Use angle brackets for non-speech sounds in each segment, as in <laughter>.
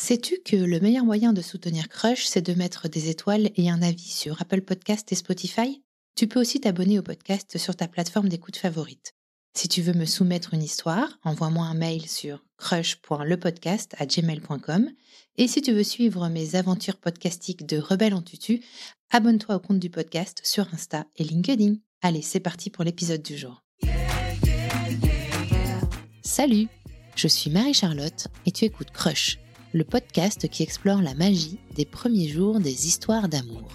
Sais-tu que le meilleur moyen de soutenir Crush, c'est de mettre des étoiles et un avis sur Apple Podcast et Spotify? Tu peux aussi t'abonner au podcast sur ta plateforme d'écoute favorite. Si tu veux me soumettre une histoire, envoie-moi un mail sur crush.lepodcast@gmail.com et si tu veux suivre mes aventures podcastiques de Rebelle en tutu, abonne-toi au compte du podcast sur Insta et LinkedIn. Allez, c'est parti pour l'épisode du jour. Salut, je suis Marie-Charlotte et tu écoutes Crush le podcast qui explore la magie des premiers jours des histoires d'amour.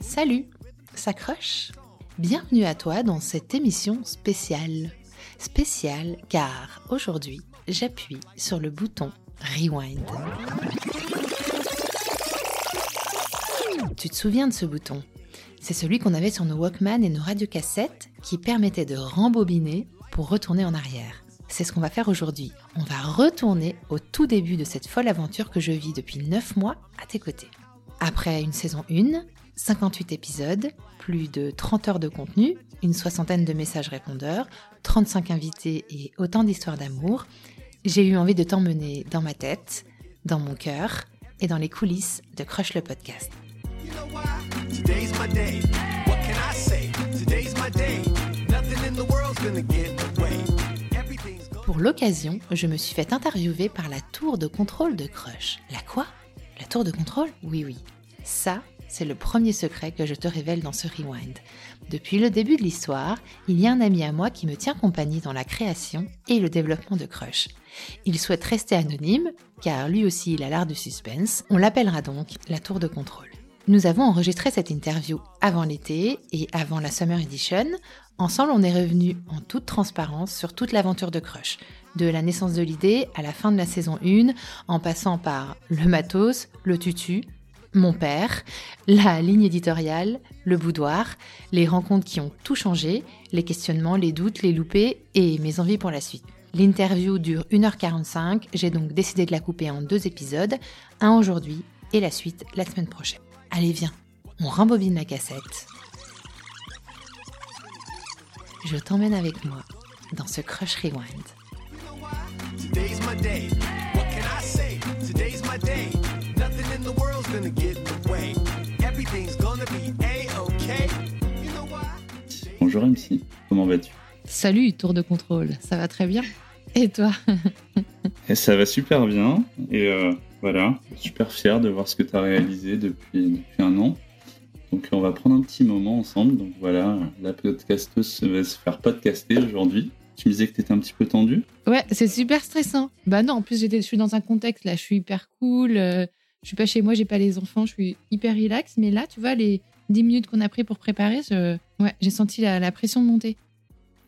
Salut, ça croche? Bienvenue à toi dans cette émission spéciale. Spéciale car aujourd'hui, j'appuie sur le bouton Rewind. Tu te souviens de ce bouton? C'est celui qu'on avait sur nos Walkman et nos radiocassettes qui permettait de rembobiner pour retourner en arrière. C'est ce qu'on va faire aujourd'hui. On va retourner au tout début de cette folle aventure que je vis depuis 9 mois à tes côtés. Après une saison 1, 58 épisodes, plus de 30 heures de contenu, une soixantaine de messages répondeurs, 35 invités et autant d'histoires d'amour, j'ai eu envie de t'emmener dans ma tête, dans mon cœur et dans les coulisses de Crush le podcast. Pour l'occasion, je me suis fait interviewer par la tour de contrôle de Crush. La quoi? La tour de contrôle? Oui, oui. Ça, c'est le premier secret que je te révèle dans ce rewind. Depuis le début de l'histoire, il y a un ami à moi qui me tient compagnie dans la création et le développement de Crush. Il souhaite rester anonyme, car lui aussi il a l'art du suspense. On l'appellera donc la tour de contrôle. Nous avons enregistré cette interview avant l'été et avant la Summer Edition. Ensemble, on est revenu en toute transparence sur toute l'aventure de Crush, de la naissance de l'idée à la fin de la saison 1, en passant par le matos, le tutu, mon père, la ligne éditoriale, le boudoir, les rencontres qui ont tout changé, les questionnements, les doutes, les loupés et mes envies pour la suite. L'interview dure 1h45, j'ai donc décidé de la couper en deux épisodes, un aujourd'hui et la suite la semaine prochaine. Allez, viens, on rembobine la cassette. Je t'emmène avec moi dans ce Crush Rewind. Bonjour MC, comment vas-tu? Salut, tour de contrôle, ça va très bien. Et toi? Et Ça va super bien, et euh, voilà, super fier de voir ce que tu as réalisé depuis, un an. Donc on va prendre un petit moment ensemble. Donc voilà, la podcasteuse va se faire podcaster aujourd'hui. Tu me disais que tu étais un petit peu tendu Ouais, c'est super stressant. Bah non, en plus je suis dans un contexte là, je suis hyper cool. Euh, je suis pas chez moi, j'ai pas les enfants, je suis hyper relax. Mais là, tu vois, les 10 minutes qu'on a pris pour préparer, ouais, j'ai senti la, pression monter.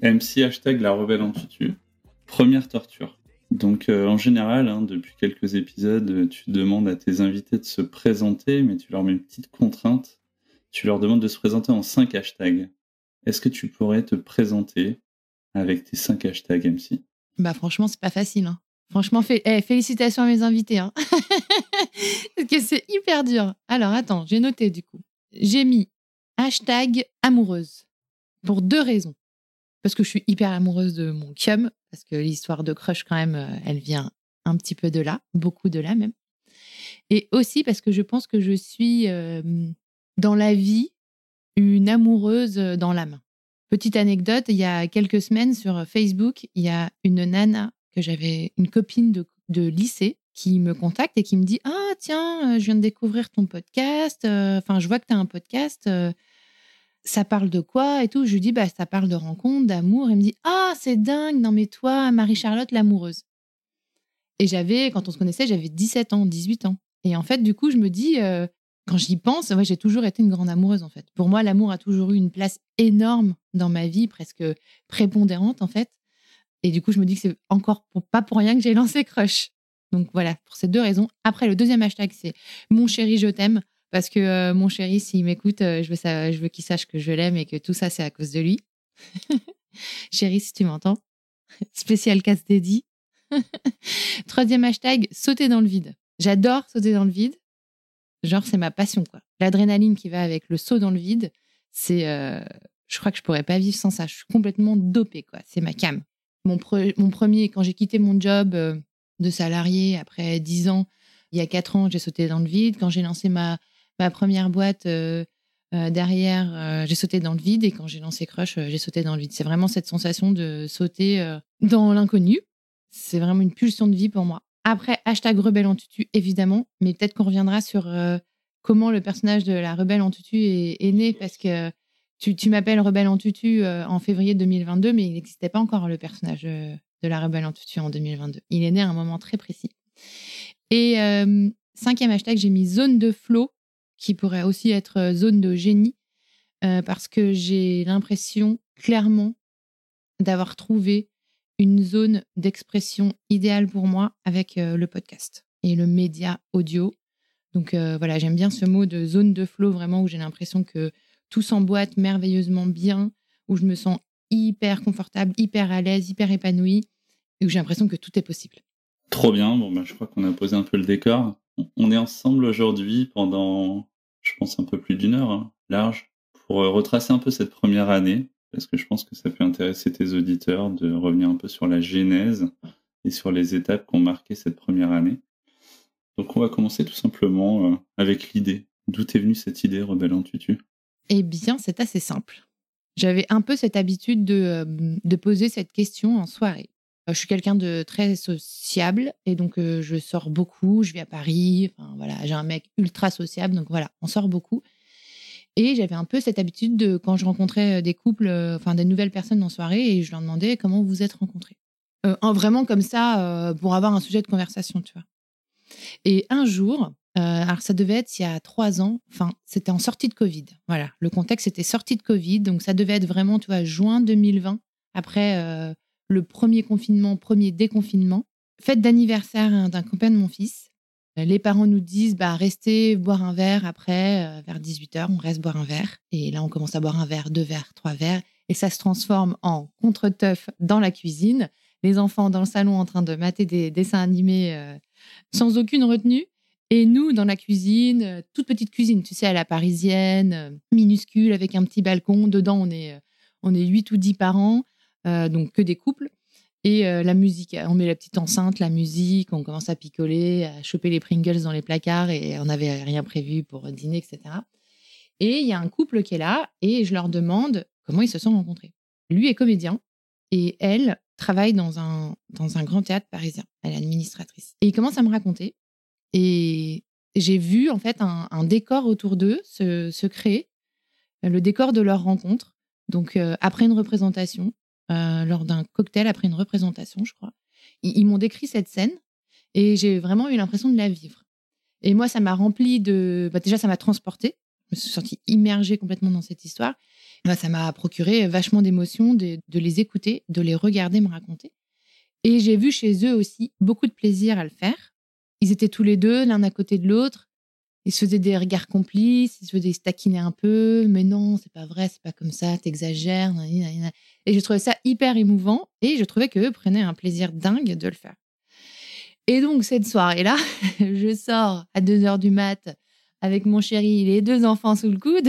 MC hashtag la rebelle en tutu. Première torture. Donc euh, en général, hein, depuis quelques épisodes, euh, tu demandes à tes invités de se présenter, mais tu leur mets une petite contrainte. Tu leur demandes de se présenter en 5 hashtags. Est-ce que tu pourrais te présenter avec tes 5 hashtags MC Bah franchement, c'est pas facile. Hein. Franchement, eh, félicitations à mes invités. Hein. <laughs> Parce que c'est hyper dur. Alors attends, j'ai noté du coup. J'ai mis hashtag amoureuse pour deux raisons parce que je suis hyper amoureuse de mon cum, parce que l'histoire de crush, quand même, euh, elle vient un petit peu de là, beaucoup de là même. Et aussi parce que je pense que je suis euh, dans la vie une amoureuse euh, dans l'âme. Petite anecdote, il y a quelques semaines sur Facebook, il y a une nana que j'avais, une copine de, de, lycée, qui me contacte et qui me dit Ah, tiens, je viens de découvrir ton podcast. Enfin, je vois que tu as un podcast ça parle de quoi et tout. Je lui dis, bah, ça parle de rencontre, d'amour. Il me dit, ah, c'est dingue, non, mais toi, Marie-Charlotte, l'amoureuse. Et j'avais, quand on se connaissait, j'avais 17 ans, 18 ans. Et en fait, du coup, je me dis, euh, quand j'y pense, ouais, j'ai toujours été une grande amoureuse, en fait. Pour moi, l'amour a toujours eu une place énorme dans ma vie, presque prépondérante, en fait. Et du coup, je me dis que c'est encore pas pour rien que j'ai lancé Crush. Donc voilà, pour ces deux raisons. Après, le deuxième hashtag, c'est Mon chéri, je t'aime. Parce que euh, mon chéri, s'il m'écoute, euh, je veux, qu'il sache que je l'aime et que tout ça, c'est à cause de lui. <laughs> chéri, si tu m'entends. <laughs> Spécial casse dédié. <laughs> Troisième hashtag, sauter dans le vide. J'adore sauter dans le vide. Genre, c'est ma passion, l'adrénaline qui va avec le saut dans le vide, c'est, euh, je crois que je pourrais pas vivre sans ça. Je suis complètement dopée. C'est ma cam. Mon, mon premier, quand j'ai quitté mon job de salarié après 10 ans, il y a 4 ans, j'ai sauté dans le vide. Quand j'ai lancé ma, ma première boîte euh, derrière, j'ai sauté dans le vide. Et quand j'ai lancé Crush, j'ai sauté dans le vide. C'est vraiment cette sensation de sauter dans l'inconnu. C'est vraiment une pulsion de vie pour moi. Après, hashtag rebelle en tutu, évidemment, mais peut-être qu'on reviendra sur comment le personnage de la rebelle en tutu est, né, parce que tu, m'appelles rebelle en tutu euh, en février 2022, mais il n'existait pas encore le personnage euh, de la rebelle en tutu en 2022. Il est né à un moment très précis. Et euh, cinquième hashtag, j'ai mis zone de flow, qui pourrait aussi être zone de génie, parce que j'ai l'impression clairement d'avoir trouvé une zone d'expression idéale pour moi avec le podcast et le média audio donc euh, voilà, j'aime bien ce mot de zone de flow, vraiment, où j'ai l'impression que tout s'emboîte merveilleusement bien, où je me sens hyper confortable, hyper à l'aise, hyper épanouie, et où j'ai l'impression que tout est possible. Trop bien, bon, bah, je crois qu'on a posé un peu le décor. On est ensemble aujourd'hui pendant, je pense, un peu plus d'une heure, hein, large, pour euh, retracer un peu cette première année, parce que je pense que ça peut intéresser tes auditeurs de revenir un peu sur la genèse et sur les étapes qui ont marqué cette première année. Donc on va commencer tout simplement euh, avec l'idée. D'où est venue cette idée, Rebelle en tutu Eh bien, c'est assez simple. J'avais un peu cette habitude de, euh, de, poser cette question en soirée. Euh, je suis quelqu'un de très sociable et donc je sors beaucoup, je vais à Paris, enfin voilà, j'ai un mec ultra sociable, donc voilà, on sort beaucoup. Et j'avais un peu cette habitude de, quand je rencontrais des couples, enfin des nouvelles personnes en soirée, et je leur demandais comment vous êtes rencontrés. en vraiment comme ça, pour avoir un sujet de conversation, tu vois. Et un jour, euh, alors ça devait être il y a trois ans, enfin c'était en sortie de Covid. Voilà, le contexte était sortie de Covid, donc ça devait être vraiment, tu vois, juin 2020, après euh, le premier confinement, premier déconfinement. Fête d'anniversaire d'un copain de mon fils. Les parents nous disent, bah, restez boire un verre après, euh, vers 18h, on reste boire un verre. Et là, on commence à boire un verre, deux verres, trois verres. Et ça se transforme en contre-teuf dans la cuisine. Les enfants dans le salon en train de mater des dessins animés sans aucune retenue. Et nous, dans la cuisine, euh, toute petite cuisine, tu sais, à la parisienne, euh, minuscule, avec un petit balcon. Dedans, on est, euh, on est 8 ou 10 parents, donc que des couples. Et la musique, on met la petite enceinte, la musique, on commence à picoler, à choper les Pringles dans les placards et on n'avait rien prévu pour dîner, etc. Et il y a un couple qui est là et je leur demande comment ils se sont rencontrés. Lui est comédien et elle travaille dans un, dans un grand théâtre parisien. Elle est administratrice. Et il commence à me raconter. Et j'ai vu en fait un, décor autour d'eux se, se, créer, le décor de leur rencontre. Donc euh, après une représentation, euh, lors d'un cocktail, après une représentation, je crois, ils, m'ont décrit cette scène et j'ai vraiment eu l'impression de la vivre. Et moi, ça m'a rempli de... Bah, déjà, ça m'a transporté. Je me suis sentie immergée complètement dans cette histoire. Bah, ça m'a procuré vachement d'émotions de, les écouter, de les regarder me raconter. Et j'ai vu chez eux aussi beaucoup de plaisir à le faire. Ils étaient tous les deux, l'un à côté de l'autre. Ils se faisaient des regards complices, ils se faisaient se taquiner un peu. Mais non, c'est pas vrai, c'est pas comme ça, t'exagères. Et je trouvais ça hyper émouvant et je trouvais qu'eux prenaient un plaisir dingue de le faire. Et donc, cette soirée-là, <laughs> je sors à 2 heures du mat avec mon chéri, les deux enfants sous le coude,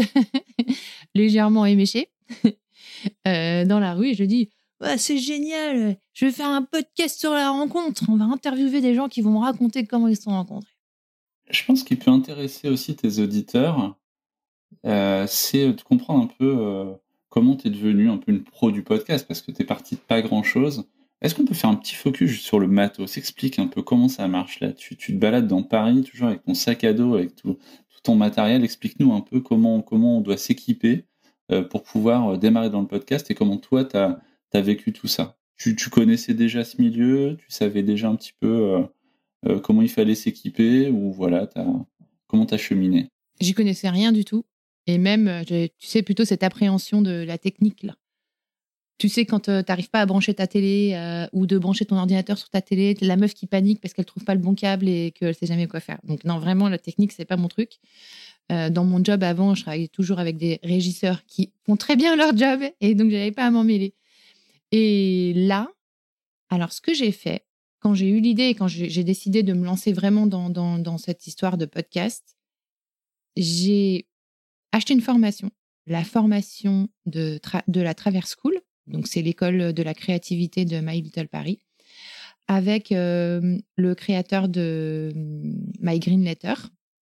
<laughs> légèrement éméchés, <laughs> euh, dans la rue, et je dis C'est génial, je vais faire un podcast sur la rencontre. On va interviewer des gens qui vont me raconter comment ils se sont rencontrés. Je pense qu'il peut intéresser aussi tes auditeurs, euh, c'est de comprendre un peu euh, comment tu es devenu un peu une pro du podcast, parce que tu es parti de pas grand-chose. Est-ce qu'on peut faire un petit focus sur le matos? Explique un peu comment ça marche là. Tu, tu, te balades dans Paris toujours avec ton sac à dos, avec tout, ton matériel. Explique-nous un peu comment, comment on doit s'équiper euh, pour pouvoir démarrer dans le podcast et comment toi, tu as, vécu tout ça. Tu, connaissais déjà ce milieu? Tu savais déjà un petit peu euh, comment il fallait s'équiper Ou voilà, comment tu as cheminé? J'y connaissais rien du tout. Et même, tu sais, plutôt cette appréhension de la technique là. Tu sais, quand euh, tu n'arrives pas à brancher ta télé euh, ou de brancher ton ordinateur sur ta télé, la meuf qui panique parce qu'elle trouve pas le bon câble et qu'elle sait jamais quoi faire. Donc non, vraiment, la technique, c'est pas mon truc. Euh, dans mon job avant, je travaillais toujours avec des régisseurs qui font très bien leur job et donc j'avais pas à m'en mêler. Et là, alors ce que j'ai fait, quand j'ai eu l'idée et quand j'ai décidé de me lancer vraiment dans, cette histoire de podcast, j'ai acheté une formation, la formation de, la Traverse School. Donc, c'est l'école de la créativité de My Little Paris, avec euh, le créateur de My Green Letter,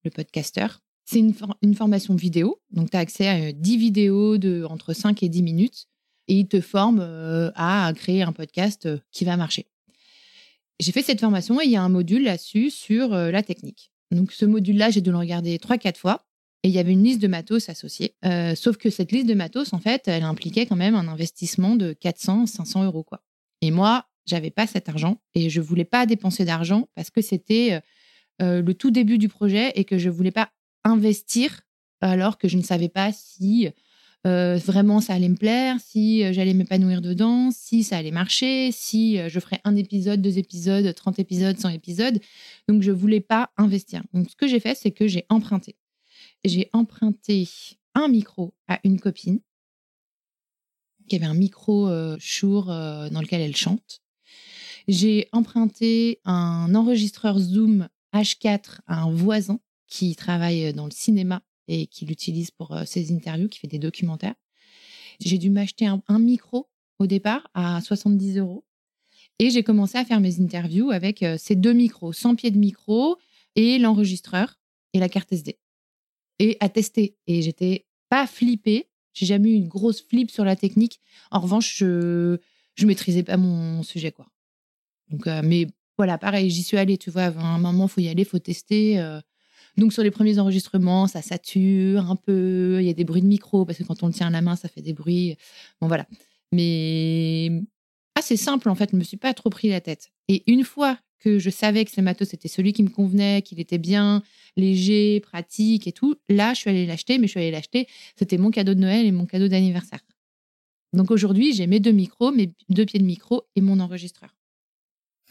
le podcaster. C'est une, formation vidéo. Donc, tu as accès à 10 vidéos de entre 5 et 10 minutes et il te forme euh, à créer un podcast euh, qui va marcher. J'ai fait cette formation et il y a un module là-dessus sur la technique. Donc, ce module-là, j'ai dû le regarder 3-4 fois. Et il y avait une liste de matos associée. Euh, sauf que cette liste de matos, en fait, elle impliquait quand même un investissement de 400, 500 euros. Quoi. Et moi, j'avais pas cet argent et je voulais pas dépenser d'argent parce que c'était euh, euh, le tout début du projet et que je voulais pas investir alors que je ne savais pas si vraiment ça allait me plaire, si j'allais m'épanouir dedans, si ça allait marcher, si je ferais un épisode, deux épisodes, 30 épisodes, 100 épisodes. Donc je voulais pas investir. Donc ce que j'ai fait, c'est que j'ai emprunté j'ai emprunté un micro à une copine qui avait un micro euh, Shure euh, dans lequel elle chante. J'ai emprunté un enregistreur Zoom H4 à un voisin qui travaille dans le cinéma et qui l'utilise pour euh, ses interviews, qui fait des documentaires. J'ai dû m'acheter un, micro au départ à 70 euros. Et j'ai commencé à faire mes interviews avec ces deux micros, 100 pieds de micro et l'enregistreur et la carte SD et à tester. Et j'étais pas flippée. J'ai jamais eu une grosse flip sur la technique. En revanche, je, je maîtrisais pas mon sujet, quoi. Donc, euh, mais voilà, pareil, j'y suis allée, tu vois. À un moment, faut y aller, faut tester. Euh. Donc, sur les premiers enregistrements, ça sature un peu. Il y a des bruits de micro parce que quand on le tient à la main, ça fait des bruits. Bon, voilà. Mais assez simple, en fait. Je me suis pas trop pris la tête. Et une fois que je savais que ce matos c'était celui qui me convenait, qu'il était bien, léger, pratique et tout, là, je suis allée l'acheter, mais je suis allée l'acheter. C'était mon cadeau de Noël et mon cadeau d'anniversaire. Donc aujourd'hui, j'ai mes deux micros, mes deux pieds de micro et mon enregistreur.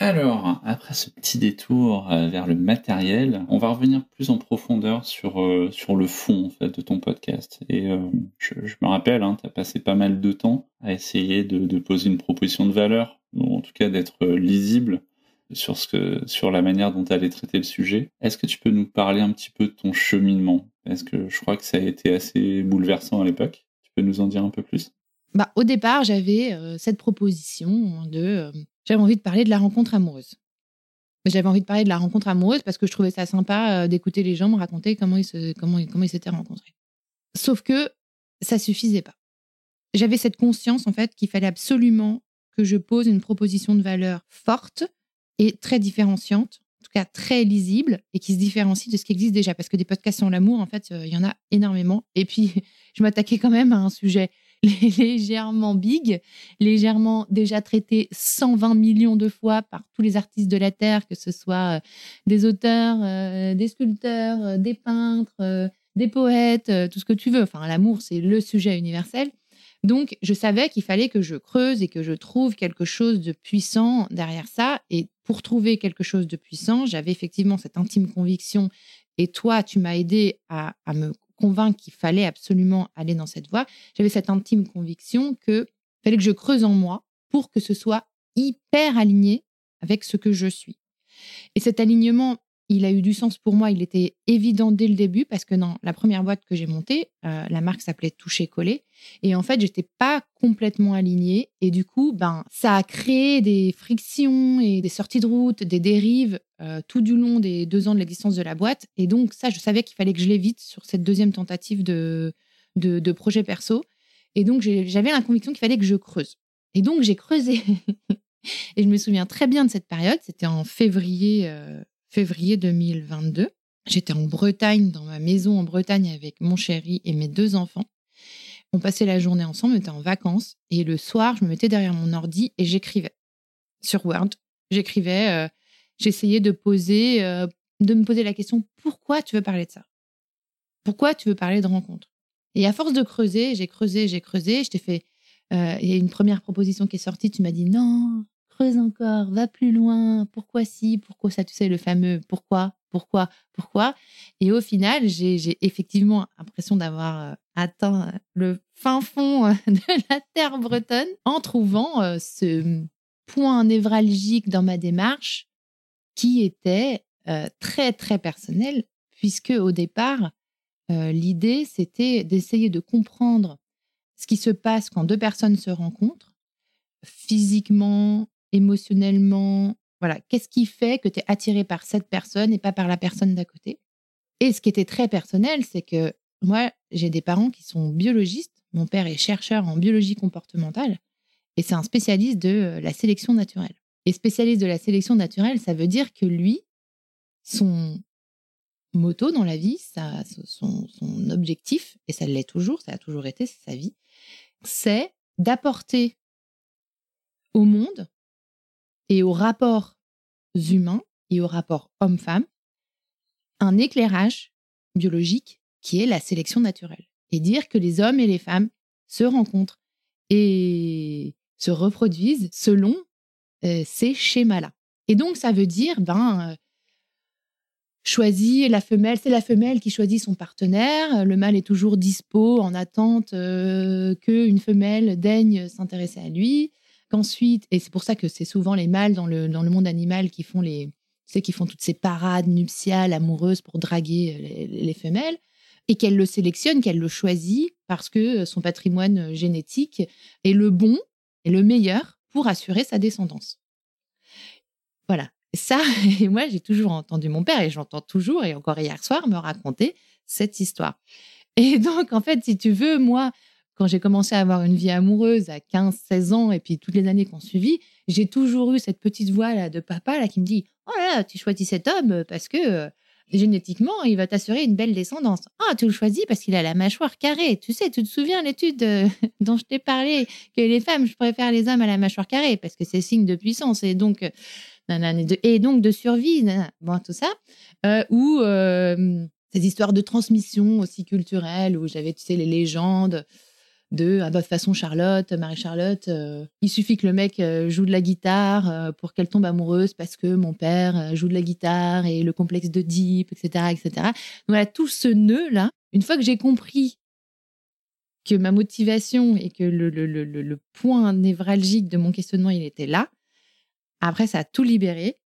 Alors, après ce petit détour euh, vers le matériel, on va revenir plus en profondeur sur, euh, le fond fait, de ton podcast. Et euh, je, me rappelle, hein, tu as passé pas mal de temps à essayer de, poser une proposition de valeur, ou en tout cas d'être lisible sur, la manière dont tu allais traiter le sujet. Est-ce que tu peux nous parler un petit peu de ton cheminement? Est-ce que je crois que ça a été assez bouleversant à l'époque. Tu peux nous en dire un peu plus? Bah, Au départ, j'avais cette proposition de... j'avais envie de parler de la rencontre amoureuse. J'avais envie de parler de la rencontre amoureuse parce que je trouvais ça sympa euh, d'écouter les gens me raconter comment ils, comment, comment ils s'étaient rencontrés. Sauf que ça suffisait pas. J'avais cette conscience en fait qu'il fallait absolument que je pose une proposition de valeur forte et très différenciante, en tout cas très lisible et qui se différencie de ce qui existe déjà. Parce que des podcasts sur l'amour, en fait, euh, il y en a énormément. Et puis, <laughs> je m'attaquais quand même à un sujet <laughs> légèrement big, légèrement déjà traité 120 millions de fois par tous les artistes de la Terre, que ce soit euh, des auteurs, euh, des sculpteurs, des peintres, des poètes, tout ce que tu veux. Enfin, l'amour, c'est le sujet universel. Donc, je savais qu'il fallait que je creuse et que je trouve quelque chose de puissant derrière ça. Et pour trouver quelque chose de puissant, j'avais effectivement cette intime conviction. Et toi, tu m'as aidé à, me convaincre qu'il fallait absolument aller dans cette voie. J'avais cette intime conviction qu'il fallait que je creuse en moi pour que ce soit hyper aligné avec ce que je suis. Et cet alignement, il a eu du sens pour moi. Il était évident dès le début parce que dans la première boîte que j'ai montée, euh, la marque s'appelait Toucher Coller. Et en fait, j'étais pas complètement alignée. Et du coup, ben, ça a créé des frictions et des sorties de route, des dérives euh, tout du long des deux ans de l'existence de la boîte. Et donc, ça, je savais qu'il fallait que je l'évite sur cette deuxième tentative de, de, projet perso. Et donc, j'avais la conviction qu'il fallait que je creuse. Et donc, j'ai creusé. <laughs> et je me souviens très bien de cette période. C'était en février. Euh, février 2022. J'étais en Bretagne, dans ma maison en Bretagne avec mon chéri et mes deux enfants. On passait la journée ensemble, on était en vacances. Et le soir, je me mettais derrière mon ordi et j'écrivais sur Word. J'écrivais, euh, j'essayais de poser, euh, de me poser la question pourquoi tu veux parler de ça? Pourquoi tu veux parler de rencontre Et à force de creuser, j'ai creusé, j'ai creusé. Je t'ai fait. Euh, il y a une première proposition qui est sortie. Tu m'as dit non, creuse encore, va plus loin, pourquoi si, pourquoi ça, tu sais, le fameux pourquoi, pourquoi, pourquoi. Et au final, j'ai effectivement l'impression d'avoir euh, atteint euh, le fin fond euh, <laughs> de la terre bretonne en trouvant ce point névralgique dans ma démarche qui était très, très personnel, puisque au départ, l'idée, c'était d'essayer de comprendre ce qui se passe quand deux personnes se rencontrent, physiquement, émotionnellement. Voilà, qu'est-ce qui fait que tu es attiré par cette personne et pas par la personne d'à côté? Et ce qui était très personnel, c'est que moi, j'ai des parents qui sont biologistes. Mon père est chercheur en biologie comportementale et c'est un spécialiste de la sélection naturelle. Et spécialiste de la sélection naturelle, ça veut dire que lui, son moto dans la vie, son, son objectif, et ça l'est toujours, ça a toujours été, sa vie, c'est d'apporter au monde et aux rapports humains et aux rapports hommes-femmes un éclairage biologique qui est la sélection naturelle. Et dire que les hommes et les femmes se rencontrent et se reproduisent selon euh, ces schémas-là. Et donc, ça veut dire, ben, euh, la femelle, c'est la femelle qui choisit son partenaire. Le mâle est toujours dispo, en attente euh, qu'une femelle daigne s'intéresser à lui. Qu'ensuite, et c'est pour ça que c'est souvent les mâles dans le, dans le monde animal qui font les, c'est qui font toutes ces parades nuptiales amoureuses pour draguer les, femelles, et qu'elle le sélectionne, qu'elle le choisit parce que son patrimoine génétique est le bon et le meilleur pour assurer sa descendance. Voilà ça, <laughs> et moi, j'ai toujours entendu mon père, et j'entends toujours, et encore hier soir, me raconter cette histoire. Et donc, en fait, si tu veux, moi, quand j'ai commencé à avoir une vie amoureuse à 15, 16 ans, et puis toutes les années qu'on suivit, j'ai toujours eu cette petite voix là, de papa là, qui me dit Oh là, tu choisis cet homme parce que euh, génétiquement, il va t'assurer une belle descendance. Ah, tu le choisis parce qu'il a la mâchoire carrée. Tu sais, tu te souviens l'étude euh, <laughs> dont je t'ai parlé, que les femmes, je préfère les hommes à la mâchoire carrée parce que c'est signe de puissance. Et donc, euh, de survie, bon, tout ça, euh, ou euh, ces histoires de transmission aussi culturelle, où j'avais, tu sais, les légendes de, ah bah, façon, Charlotte, Marie-Charlotte, euh, il suffit que le mec joue de la guitare pour qu'elle tombe amoureuse parce que mon père joue de la guitare et le complexe de Deep, etc. etc. Donc, voilà, tout ce nœud-là, une fois que j'ai compris que ma motivation et que le, le, le, le, point névralgique de mon questionnement, il était là, après, ça a tout libéré.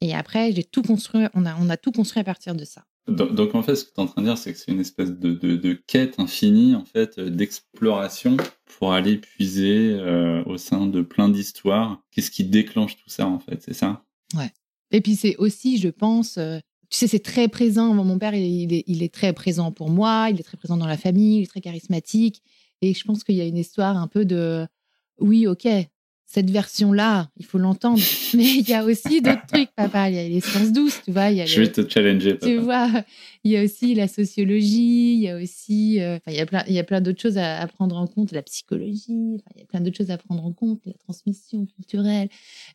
Et après, j'ai tout construit. On a, on a tout construit à partir de ça. Donc, en fait, ce que tu es en train de dire, c'est que c'est une espèce de, de, quête infinie, en fait, d'exploration pour aller puiser euh, au sein de plein d'histoires. Qu'est-ce qui déclenche tout ça, en fait C'est ça? Ouais. Et puis, c'est aussi, je pense, euh, tu sais, c'est très présent. Mon père, il est, il est, très présent pour moi, il est très présent dans la famille, il est très charismatique. Et je pense qu'il y a une histoire un peu de oui, ok, cette version-là, il faut l'entendre. <laughs> Mais il y a aussi d'autres trucs, papa. Il y a l'essence douce, tu vois. Il y a Je vais te challenger, papa. Tu vois, il y a aussi la sociologie, il y a aussi, euh, il y a plein, il y a plein d'autres choses à, prendre en compte, la psychologie. il y a plein d'autres choses à prendre en compte, la transmission culturelle.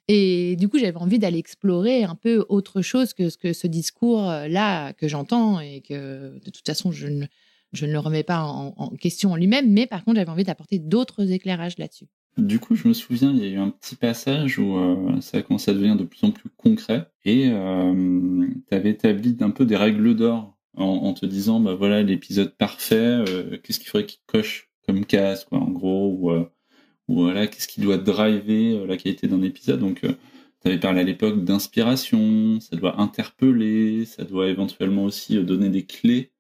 Et du coup, j'avais envie d'aller explorer un peu autre chose que ce que ce discours-là que j'entends et que de toute façon je ne je ne le remets pas en question en lui-même, mais par contre, j'avais envie d'apporter d'autres éclairages là-dessus. Du coup, je me souviens, il y a eu un petit passage où euh, ça a commencé à devenir de plus en plus concret et euh, tu établi un peu des règles d'or en, te disant, bah voilà, l'épisode parfait, euh, qu'est-ce qu'il faudrait qu'il coche comme case, quoi, en gros, ou, ou voilà, qu'est-ce qui doit driver la qualité d'un épisode. Donc, tu avais parlé à l'époque d'inspiration, ça doit interpeller, ça doit éventuellement aussi donner des clés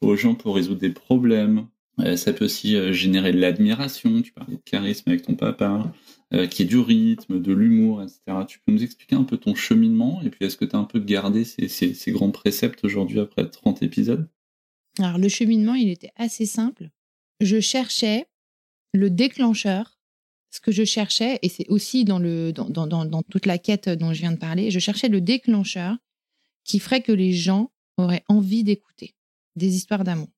aux gens pour résoudre des problèmes. Euh, ça peut aussi euh, générer de l'admiration, tu parlais de charisme avec ton papa, euh, qui est du rythme, de l'humour, etc. Tu peux nous expliquer un peu ton cheminement et puis est-ce que tu as un peu gardé ces, grands préceptes aujourd'hui après 30 épisodes? Alors le cheminement, il était assez simple. Je cherchais le déclencheur. Ce que je cherchais, et c'est aussi dans toute la quête dont je viens de parler, je cherchais le déclencheur qui ferait que les gens auraient envie d'écouter des histoires d'amour.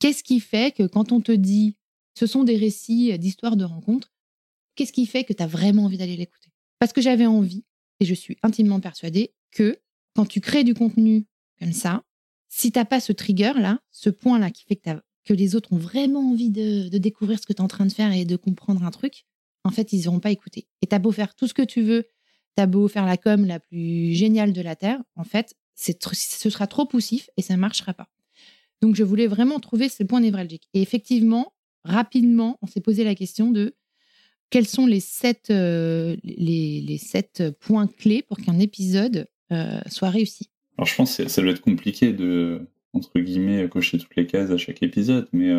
Qu'est-ce qui fait que quand on te dit ce sont des récits d'histoires de rencontres, qu'est-ce qui fait que tu as vraiment envie d'aller l'écouter? Parce que j'avais envie, et je suis intimement persuadée, que quand tu crées du contenu comme ça, si t'as pas ce trigger-là, ce point-là qui fait que, que, les autres ont vraiment envie de, découvrir ce que tu es en train de faire et de comprendre un truc, en fait, ils n'auront pas écouté. Et tu as beau faire tout ce que tu veux, tu as beau faire la com la plus géniale de la Terre, en fait, ce sera trop poussif et ça ne marchera pas. Donc, je voulais vraiment trouver ce point névralgique. Et effectivement, rapidement, on s'est posé la question de quels sont les sept, euh, les, sept points clés pour qu'un épisode euh, soit réussi. Alors, je pense que ça doit être compliqué de, entre guillemets, cocher toutes les cases à chaque épisode, mais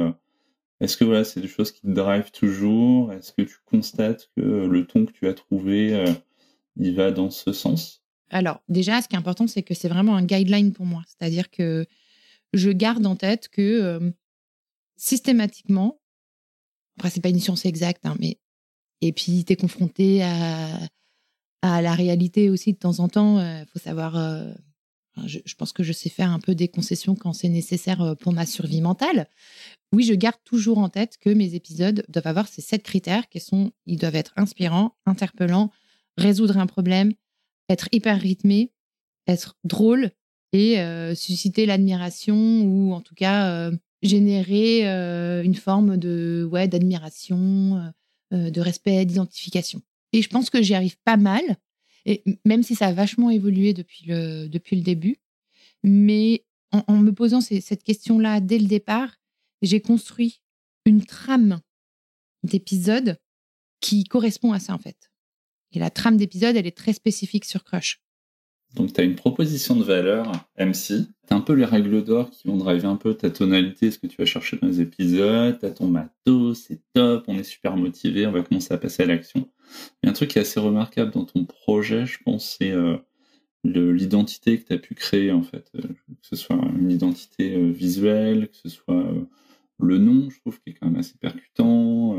est-ce que voilà, c'est des choses qui te drivent toujours? Est-ce que tu constates que le ton que tu as trouvé, il va dans ce sens? Alors, déjà, ce qui est important, c'est que c'est vraiment un guideline pour moi. C'est-à-dire que je garde en tête que systématiquement, après, c'est pas une science exacte, hein, mais. Et puis, tu es confronté à, la réalité aussi de temps en temps. Il faut savoir je, pense que je sais faire un peu des concessions quand c'est nécessaire euh, pour ma survie mentale. Oui, je garde toujours en tête que mes épisodes doivent avoir ces sept critères qui sont, ils doivent être inspirants, interpellants, résoudre un problème, être hyper rythmé, être drôle et euh, susciter l'admiration ou en tout cas euh, générer une forme de ouais d'admiration, de respect, d'identification. Et je pense que j'y arrive pas mal. Et même si ça a vachement évolué depuis le, depuis le début, mais en, me posant cette question-là dès le départ, j'ai construit une trame d'épisodes qui correspond à ça en fait. Et la trame d'épisode, elle est très spécifique sur Crush. Donc, tu as une proposition de valeur MC. Tu un peu les règles d'or qui vont driver un peu ta tonalité, ce que tu vas chercher dans les épisodes. Tu ton matos, c'est top, on est super motivé, on va commencer à passer à l'action. A un truc qui est assez remarquable dans ton projet, je pense, c'est euh, l'identité que tu as pu créer, en fait. Euh, que ce soit une identité euh, visuelle, que ce soit le nom, je trouve, qui est quand même assez percutant.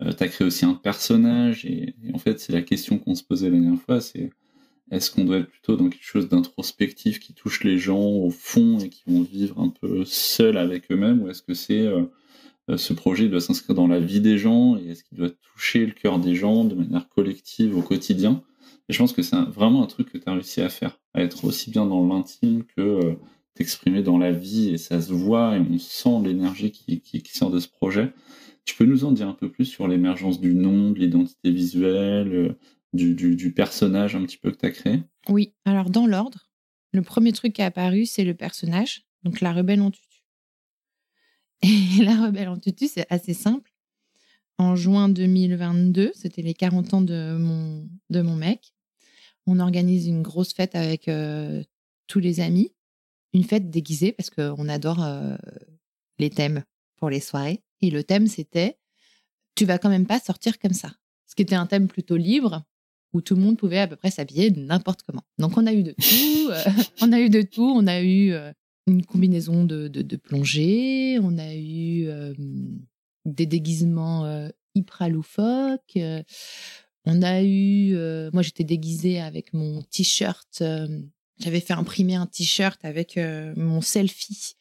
tu as créé aussi un personnage, et en fait, c'est la question qu'on se posait la dernière fois, c'est est-ce qu'on doit être plutôt dans quelque chose d'introspectif qui touche les gens au fond et qui vont vivre un peu seuls avec eux-mêmes, ou est-ce que c'est euh, euh, ce projet doit s'inscrire dans la vie des gens et est-ce qu'il doit toucher le cœur des gens de manière collective au quotidien? Et je pense que c'est vraiment un truc que tu as réussi à faire, à être aussi bien dans l'intime que euh, t'exprimer dans la vie et ça se voit et on sent l'énergie qui, qui, sort de ce projet. Tu peux nous en dire un peu plus sur l'émergence du nom, de l'identité visuelle, du, personnage un petit peu que tu as créé? Oui, alors dans l'ordre, le premier truc qui est apparu, c'est le personnage, donc la rebelle en tutu. <laughs> Et la rebelle en tutu, c'est assez simple. En juin 2022, c'était les 40 ans de mon, de mon mec, on organise une grosse fête avec euh, tous les amis, une fête déguisée parce qu'on adore euh, les thèmes pour les soirées. Et le thème, c'était Tu vas quand même pas sortir comme ça. Ce qui était un thème plutôt libre, où tout le monde pouvait à peu près s'habiller n'importe comment. Donc on a eu de tout, euh, <laughs> on a eu de tout, on a eu euh, une combinaison de, de, plongée, on a eu euh, des déguisements hyper loufoques, on a eu, moi j'étais déguisée avec mon t-shirt, j'avais fait imprimer un t-shirt avec mon selfie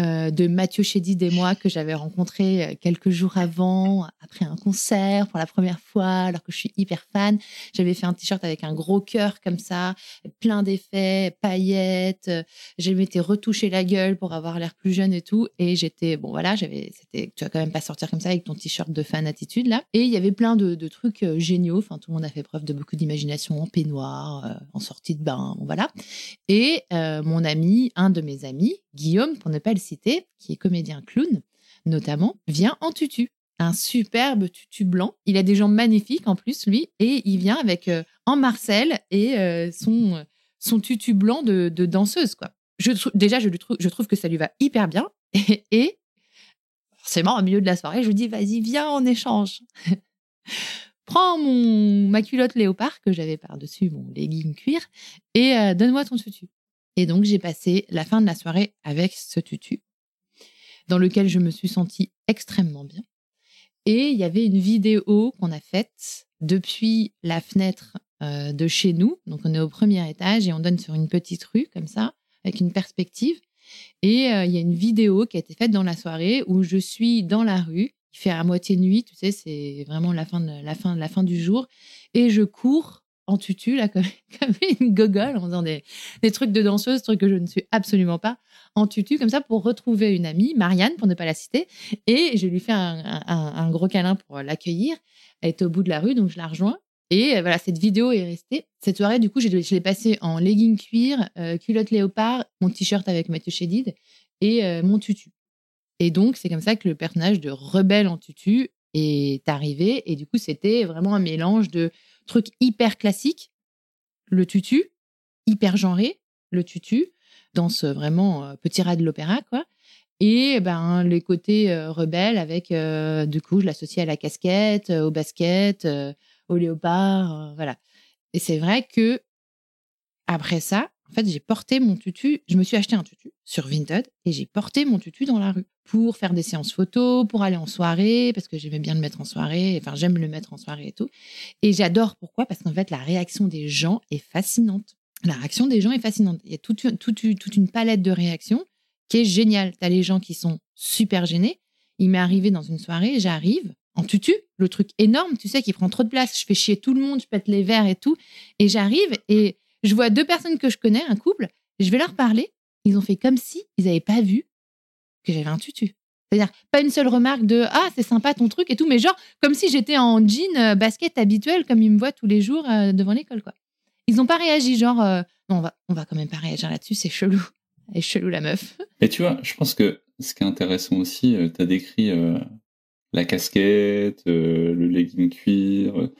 euh, de Mathieu Chédid et moi que j'avais rencontré euh, quelques jours avant, après un concert pour la première fois, alors que je suis hyper fan. J'avais fait un t-shirt avec un gros cœur comme ça, plein d'effets, paillettes. Je m'étais retouché la gueule pour avoir l'air plus jeune et tout. Et j'étais, bon voilà, j'avais, c'était, tu vas quand même pas sortir comme ça avec ton t-shirt de fan attitude là. Et il y avait plein de, trucs euh, géniaux. Enfin, tout le monde a fait preuve de beaucoup d'imagination en peignoir, en sortie de bain, voilà. Et mon ami, un de mes amis, Guillaume, pour ne pas le citer, qui est comédien clown, notamment, vient en tutu. Un superbe tutu blanc. Il a des jambes magnifiques en plus, lui, et il vient avec euh, en Marcel et euh, son, euh, son tutu blanc de, danseuse, quoi. Déjà, je, trouve, que ça lui va hyper bien. <laughs> Et, forcément, au milieu de la soirée, je lui dis, vas-y, viens, en échange. <laughs> Prends mon, ma culotte léopard que j'avais par-dessus mon legging cuir et donne-moi ton tutu. Et donc, j'ai passé la fin de la soirée avec ce tutu, dans lequel je me suis sentie extrêmement bien. Et il y avait une vidéo qu'on a faite depuis la fenêtre euh, de chez nous. Donc, on est au premier étage et on donne sur une petite rue, comme ça, avec une perspective. Et euh, il y a une vidéo qui a été faite dans la soirée où je suis dans la rue. Il fait à moitié nuit, tu sais, c'est vraiment la fin, de, la, fin, la fin du jour. Et je cours en tutu, là, <laughs> comme, une gogole, en faisant des, trucs de danseuse, trucs que je ne suis absolument pas, en tutu, comme ça, pour retrouver une amie, Marianne, pour ne pas la citer. Et je lui fais un, gros câlin pour l'accueillir. Elle est au bout de la rue, donc je la rejoins. Et euh, voilà, cette vidéo est restée. Cette soirée, du coup, je, l'ai passée en legging cuir, euh, culotte léopard, mon t-shirt avec Mathieu Chédid et euh, mon tutu. Et donc, c'est comme ça que le personnage de rebelle en tutu est arrivé. Et du coup, c'était vraiment un mélange de truc hyper classique, le tutu, hyper genré, le tutu, danse vraiment petit rat de l'opéra, quoi. Et ben les côtés rebelles avec, du coup, je l'associe à la casquette, au basket, au léopard, voilà. Et c'est vrai que après ça, en fait, j'ai porté mon tutu. Je me suis acheté un tutu sur Vinted et j'ai porté mon tutu dans la rue pour faire des séances photos, pour aller en soirée, parce que j'aimais bien le mettre en soirée. Enfin, j'aime le mettre en soirée et tout. Et j'adore pourquoi? Parce qu'en fait, la réaction des gens est fascinante. La réaction des gens est fascinante. Il y a toute, toute, une palette de réactions qui est géniale. Tu as les gens qui sont super gênés. Il m'est arrivé dans une soirée, j'arrive en tutu, le truc énorme, tu sais, qui prend trop de place. Je fais chier tout le monde, je pète les verres et tout. Et j'arrive et je vois deux personnes que je connais, un couple, je vais leur parler. Ils ont fait comme si ils n'avaient pas vu que j'avais un tutu. C'est-à-dire, pas une seule remarque de Ah, c'est sympa ton truc et tout, mais genre, comme si j'étais en jean euh, basket habituel, comme ils me voient tous les jours euh, devant l'école, quoi. Ils n'ont pas réagi, genre, euh, non, on va, on va quand même pas réagir là-dessus, c'est chelou. Elle est chelou, la meuf. Et tu vois, je pense que ce qui est intéressant aussi, tu as décrit la casquette, le legging cuir,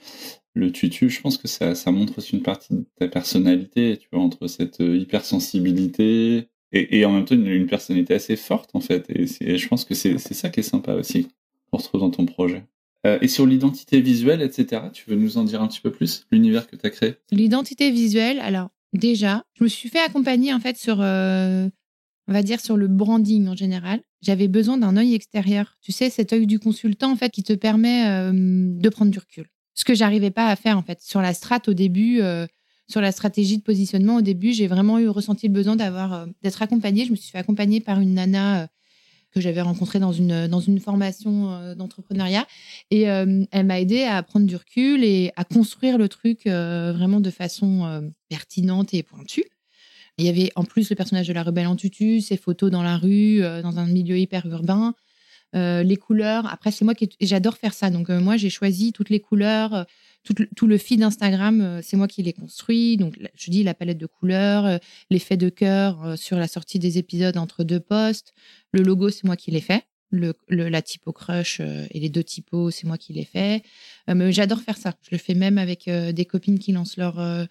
le tutu, je pense que ça, ça, montre aussi une partie de ta personnalité, tu vois, entre cette euh, hypersensibilité et, en même temps une, personnalité assez forte, en fait. Et, je pense que c'est ça qui est sympa aussi, pour retrouver dans ton projet. Euh, et sur l'identité visuelle, etc., tu veux nous en dire un petit peu plus, l'univers que tu as créé? L'identité visuelle, alors déjà, je me suis fait accompagner, en fait, sur, euh, on va dire, sur le branding en général. J'avais besoin d'un œil extérieur. Tu sais, cet œil du consultant, en fait, qui te permet de prendre du recul ce que j'arrivais pas à faire en fait. Sur la strate au début euh, sur la stratégie de positionnement au début j'ai vraiment eu ressenti le besoin d'avoir euh, d'être accompagnée. Je me suis fait accompagner par une nana euh, que j'avais rencontrée dans une dans une formation d'entrepreneuriat. Et elle m'a aidé à prendre du recul et à construire le truc vraiment de façon pertinente et pointue. Il y avait en plus le personnage de la rebelle en tutu ses photos dans la rue dans un milieu hyper urbain euh, les couleurs. Après, c'est moi qui j'adore faire ça. Donc, euh, moi, j'ai choisi toutes les couleurs, euh, tout, le feed Instagram, c'est moi qui l'ai construit. Donc, je dis la palette de couleurs, l'effet de cœur sur la sortie des épisodes entre deux posts. Le logo, c'est moi qui l'ai fait. Le, la typo crush et les deux typos, c'est moi qui l'ai fait. mais j'adore faire ça. Je le fais même avec des copines qui lancent leur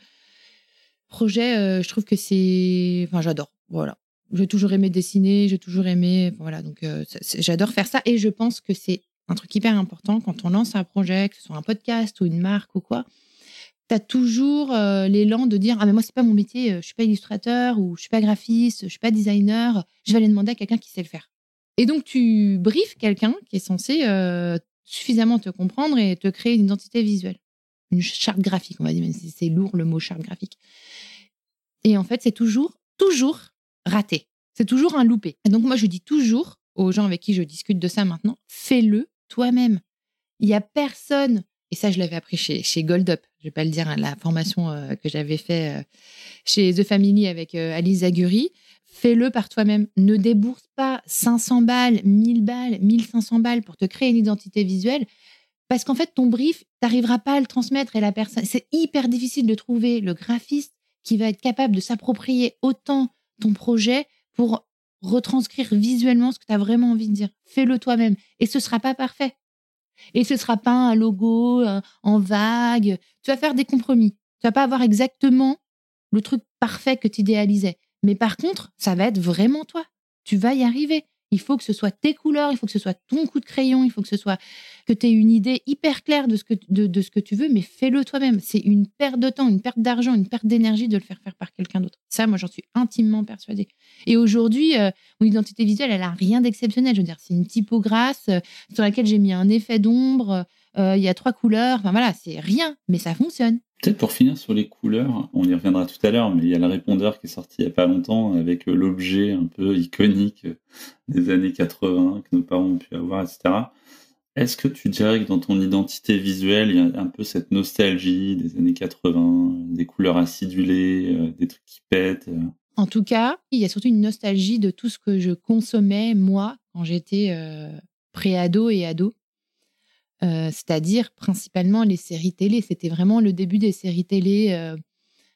projet. je trouve que c'est. Enfin, j'adore. Voilà j'ai toujours aimé dessiner, j'ai toujours aimé. Voilà, donc euh, j'adore faire ça et je pense que c'est un truc hyper important quand on lance un projet, que ce soit un podcast ou une marque ou quoi. Tu as toujours euh, l'élan de dire Ah, mais moi, c'est pas mon métier, euh, je suis pas illustrateur ou je suis pas graphiste, je suis pas designer, je vais aller demander à quelqu'un qui sait le faire. Et donc, tu briefes quelqu'un qui est censé suffisamment te comprendre et te créer une identité visuelle. Une charte graphique, on va dire, même si c'est lourd le mot charte graphique. Et en fait, c'est toujours, toujours raté. C'est toujours un loupé. Et donc moi, je dis toujours aux gens avec qui je discute de ça maintenant, fais-le toi-même. Il y a personne, et ça je l'avais appris chez, chez Gold Up, je vais pas le dire, hein, la formation euh, que j'avais fait euh, chez The Family avec euh, Alice Zaguri, fais-le par toi-même. Ne débourse pas 500 balles, 1000 balles, 1500 balles pour te créer une identité visuelle. Parce qu'en fait, ton brief, tu n'arriveras pas à le transmettre et la personne, c'est hyper difficile de trouver le graphiste qui va être capable de s'approprier autant ton projet pour retranscrire visuellement ce que tu as vraiment envie de dire. Fais-le toi-même. Et ce sera pas parfait. Et ce sera pas un logo euh, en vague. Tu vas faire des compromis. Tu vas pas avoir exactement le truc parfait que tu idéalisais. Mais par contre, ça va être vraiment toi. Tu vas y arriver. Il faut que ce soit tes couleurs, il faut que ce soit ton coup de crayon, il faut que ce soit que tu aies une idée hyper claire de ce que, de, ce que tu veux, mais fais-le toi-même. C'est une perte de temps, une perte d'argent, une perte d'énergie de le faire faire par quelqu'un d'autre. Ça, moi, j'en suis intimement persuadée. Et aujourd'hui, euh, mon identité visuelle, elle a rien d'exceptionnel. Je veux dire, c'est une typographie euh, sur laquelle j'ai mis un effet d'ombre. Euh, il y a trois couleurs. Enfin voilà, c'est rien, mais ça fonctionne. Peut-être pour finir sur les couleurs, on y reviendra tout à l'heure, mais il y a le répondeur qui est sorti il n'y a pas longtemps avec euh, l'objet un peu iconique euh, des années 80 que nos parents ont pu avoir, etc. Est-ce que tu dirais que dans ton identité visuelle, il y a un peu cette nostalgie des années 80, des couleurs acidulées, euh, des trucs qui pètent En tout cas, il y a surtout une nostalgie de tout ce que je consommais, moi, quand j'étais pré-ado et ado. Euh, c'est-à-dire principalement les séries télé. C'était vraiment le début des séries télé euh,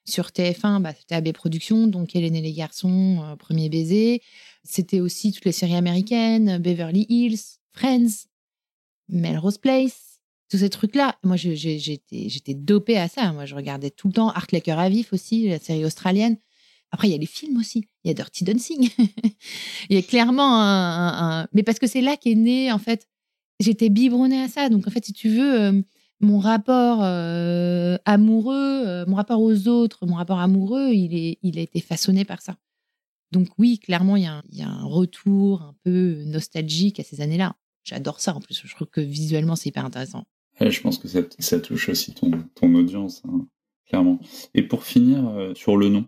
sur TF1. Bah, c'était AB Productions, donc Hélène et les garçons, euh, Premier baiser. C'était aussi toutes les séries américaines, Beverly Hills, Friends, Melrose Place, tous ces trucs-là. Moi, j'étais dopée à ça. Moi, je regardais tout le temps Art Laker à vif aussi, la série australienne. Après, il y a les films aussi. Il y a Dirty Dancing. <laughs> il y a clairement un, Mais parce que c'est là qu'est né, en fait, j'étais biberonnée à ça. Donc, en fait, si tu veux, euh, mon rapport euh, amoureux, euh, mon rapport aux autres, mon rapport amoureux, il, est, il a été façonné par ça. Donc, oui, clairement, il y, a il y a un retour un peu nostalgique à ces années-là. J'adore ça en plus. Je trouve que visuellement, c'est hyper intéressant. je pense que ça, ça, touche aussi ton, ton audience, hein, clairement. Et pour finir sur le nom,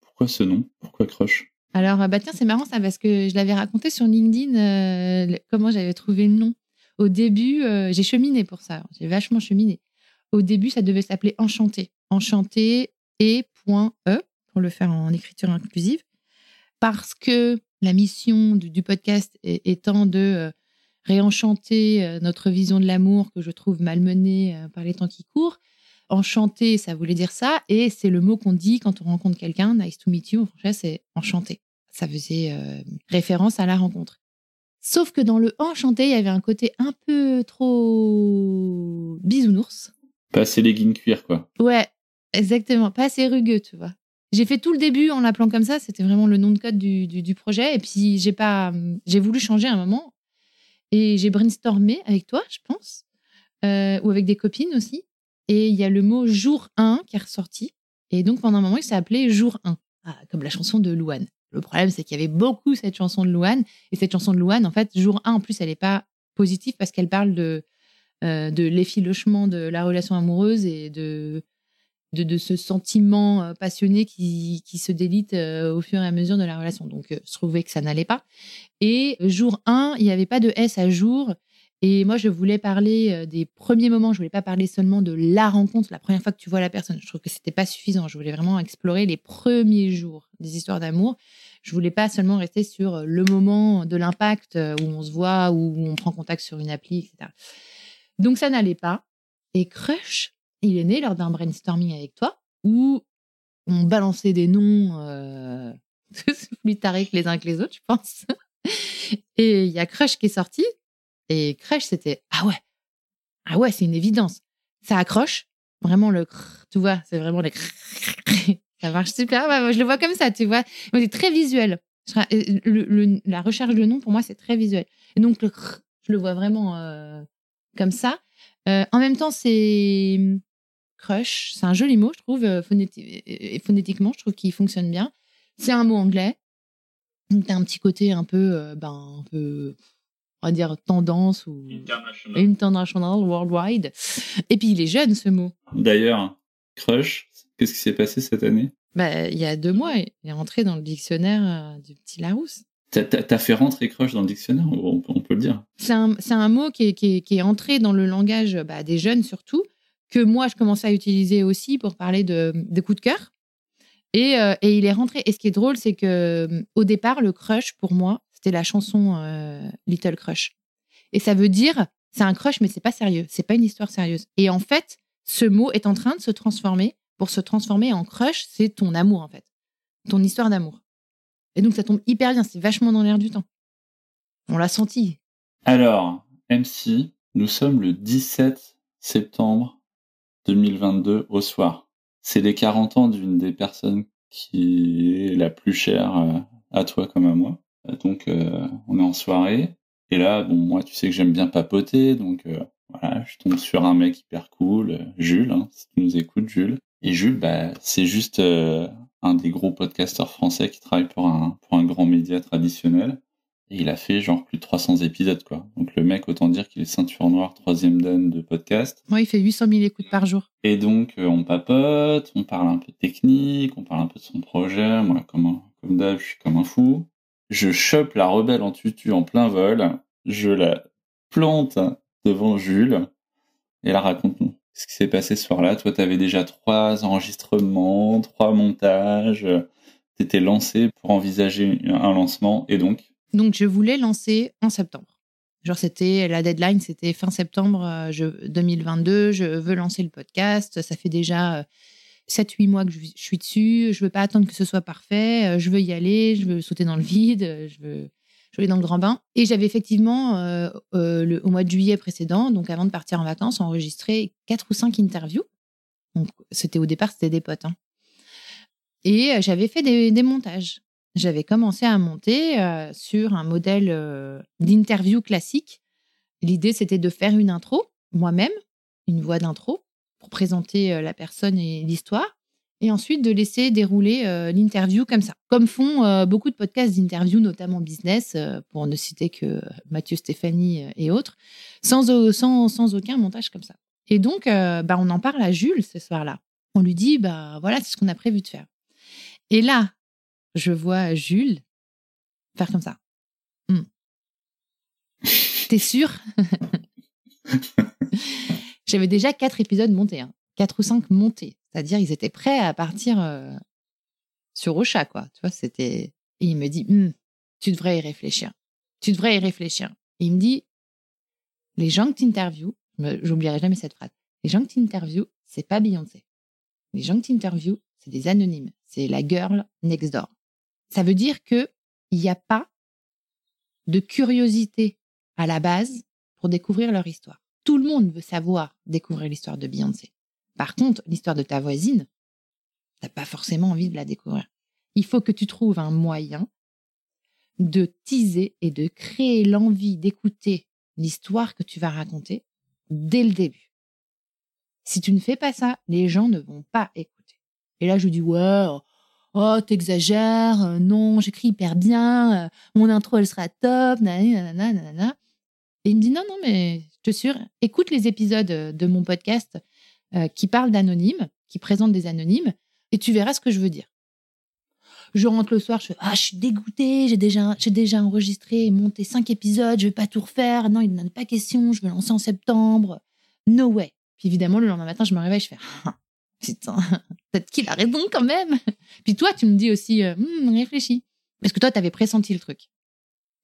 pourquoi ce nom? Pourquoi Crush? Alors, bah tiens, c'est marrant ça parce que je l'avais raconté sur LinkedIn comment j'avais trouvé le nom. Au début, euh, j'ai cheminé pour ça. J'ai vachement cheminé. Au début, ça devait s'appeler Enchanté. Enchanté et point .e pour le faire en écriture inclusive. Parce que la mission du, podcast étant de euh, réenchanter euh, notre vision de l'amour que je trouve malmenée par les temps qui courent. Enchanté, ça voulait dire ça. Et c'est le mot qu'on dit quand on rencontre quelqu'un. Nice to meet you. En français, c'est enchanté. Ça faisait référence à la rencontre. Sauf que dans le enchanté, il y avait un côté un peu trop bisounours. Pas assez legging cuir, quoi. Ouais, exactement. Pas assez rugueux, tu vois. J'ai fait tout le début en l'appelant comme ça. C'était vraiment le nom de code du, projet. Et puis, j'ai pas, j'ai voulu changer à un moment. Et j'ai brainstormé avec toi, je pense, euh, ou avec des copines aussi. Et il y a le mot jour 1 qui est ressorti. Et donc, pendant un moment, il s'est appelé jour 1, ah, comme la chanson de Louane. Le problème, c'est qu'il y avait beaucoup cette chanson de Louane. Et cette chanson de Louane, en fait, jour 1, en plus, elle n'est pas positive parce qu'elle parle de, euh, de l'effilochement de la relation amoureuse et de, de, ce sentiment euh, passionné qui, qui se délite euh, au fur et à mesure de la relation. Donc, je trouvais que ça n'allait pas. Et jour 1, il n'y avait pas de S à jour. Et moi, je voulais parler euh, des premiers moments. Je voulais pas parler seulement de la rencontre, la première fois que tu vois la personne. Je trouve que c'était pas suffisant. Je voulais vraiment explorer les premiers jours des histoires d'amour. Je voulais pas seulement rester sur euh, le moment de l'impact euh, où on se voit, où on prend contact sur une appli, etc. Donc ça n'allait pas. Et Crush, il est né lors d'un brainstorming avec toi où on balançait des noms <laughs> plus tarés que les uns que les autres, je pense. Et il y a Crush qui est sorti et crèche, c'était ah ouais, ah ouais, c'est une évidence. Ça accroche, vraiment le, tu vois, c'est vraiment le, <laughs> ça marche super. je le vois comme ça, tu vois. C'est très visuel. la recherche de nom pour moi, c'est très visuel. Et donc le, je le vois vraiment euh, comme ça. Euh, en même temps, c'est crush, c'est un joli mot, je trouve, euh, phonétiquement, je trouve qu'il fonctionne bien. C'est un mot anglais. Donc, as un petit côté un peu, ben, un peu on va dire tendance ou international, worldwide. Et puis il est jeune ce mot. D'ailleurs, crush, qu'est-ce qui s'est passé cette année? Bah, Il y a deux mois, il est rentré dans le dictionnaire euh, du petit Larousse. T'as fait rentrer crush dans le dictionnaire, on, peut le dire. C'est un, un, mot qui est, qui, est, entré dans le langage bah, des jeunes surtout, que moi je commençais à utiliser aussi pour parler de, de coups de cœur. Et, euh, et, il est rentré. Et ce qui est drôle, c'est que au départ, le crush, pour moi, c'était la chanson euh, Little Crush. Et ça veut dire, c'est un crush, mais c'est pas sérieux. C'est pas une histoire sérieuse. Et en fait, ce mot est en train de se transformer. Pour se transformer en crush, c'est ton amour, en fait. Ton histoire d'amour. Et donc, ça tombe hyper bien. C'est vachement dans l'air du temps. On l'a senti. Alors, MC, nous sommes le 17 septembre 2022 au soir. C'est les 40 ans d'une des personnes qui est la plus chère euh, à toi comme à moi. Donc euh, on est en soirée. Et là, bon, moi, tu sais que j'aime bien papoter, donc euh, voilà, je tombe sur un mec hyper cool, euh, Jules, hein, si tu nous écoutes, Jules. Et Jules, bah, c'est juste un des gros podcasteurs français qui travaille pour un, pour un grand média traditionnel. Et il a fait genre plus de 300 épisodes, quoi. Donc le mec, autant dire qu'il est ceinture noire, troisième dan de podcast. Moi, il fait 800 000 écoutes par jour. Et donc, on papote, on parle un peu de technique, on parle un peu de son projet. Moi, comme, comme d'hab, je suis comme un fou. Je chope la rebelle en tutu en plein vol, je la plante devant Jules, et la raconte-nous. Ce qui s'est passé ce soir-là, toi, tu avais déjà trois enregistrements, trois montages, tu étais lancé pour envisager un lancement, et donc? Donc, je voulais lancer en septembre. Genre, c'était la deadline, c'était fin septembre 2022. Euh, je veux lancer le podcast. Ça fait déjà euh, 7-8 mois que je, suis dessus, je veux pas attendre que ce soit parfait, euh, je veux y aller, je veux sauter dans le vide, euh, je veux, je aller dans le grand bain. Et j'avais effectivement, euh, au mois de juillet précédent, donc avant de partir en vacances, enregistré 4 ou 5 interviews. Donc, c'était au départ, c'était des potes. Hein. Et j'avais fait des, montages. J'avais commencé à monter sur un modèle d'interview classique. L'idée, c'était de faire une intro, moi-même, une voix d'intro, présenter euh, la personne et l'histoire. Et ensuite, de laisser dérouler euh, l'interview comme ça. Comme font euh, beaucoup de podcasts d'interview, notamment business, pour ne citer que Mathieu Stéphanie et autres, sans, au- sans, sans aucun montage comme ça. Et donc, bah, on en parle à Jules ce soir-là. On lui dit, bah voilà, c'est ce qu'on a prévu de faire. Et là, je vois Jules faire comme ça. Hmm. T'es sûr? <laughs> J'avais déjà quatre épisodes montés, hein. quatre ou cinq montés. C'est-à-dire, ils étaient prêts à partir euh, sur Ocha, quoi. Tu vois, c'était. Il me dit, Hmm, tu devrais y réfléchir. Tu devrais y réfléchir. Il me dit, les gens que tu interviews, j'oublierai jamais cette phrase. Les gens que tu c'est pas Beyoncé. Les gens que tu c'est des anonymes. C'est la girl next door. Ça veut dire que il n'y a pas de curiosité à la base pour découvrir leur histoire. Tout le monde veut savoir découvrir l'histoire de Beyoncé. Par contre, l'histoire de ta voisine, t'as pas forcément envie de la découvrir. Il faut que tu trouves un moyen de teaser et de créer l'envie d'écouter l'histoire que tu vas raconter dès le début. Si tu ne fais pas ça, les gens ne vont pas écouter. Et là, je dis, ouais, oh, t'exagères, euh, non, j'écris hyper bien, euh, mon intro, elle sera top, nanana, nanana. Et il me dit, non, non, mais sûr, écoute les épisodes euh, de mon podcast euh, qui parlent d'anonymes, qui présentent des anonymes, et tu verras ce que je veux dire. Je rentre le soir, je ah, je suis dégoûtée, j'ai déjà, déjà enregistré et monté cinq épisodes, je vais pas tout refaire, non, il n'en est pas question, je vais lancer en septembre. No way. Puis évidemment, le lendemain matin, je me réveille, je fais, ah, putain, <laughs> peut-être qu'il a raison quand même. Puis toi, tu me dis aussi, euh, Hmm, réfléchis. Parce que toi, tu avais pressenti le truc.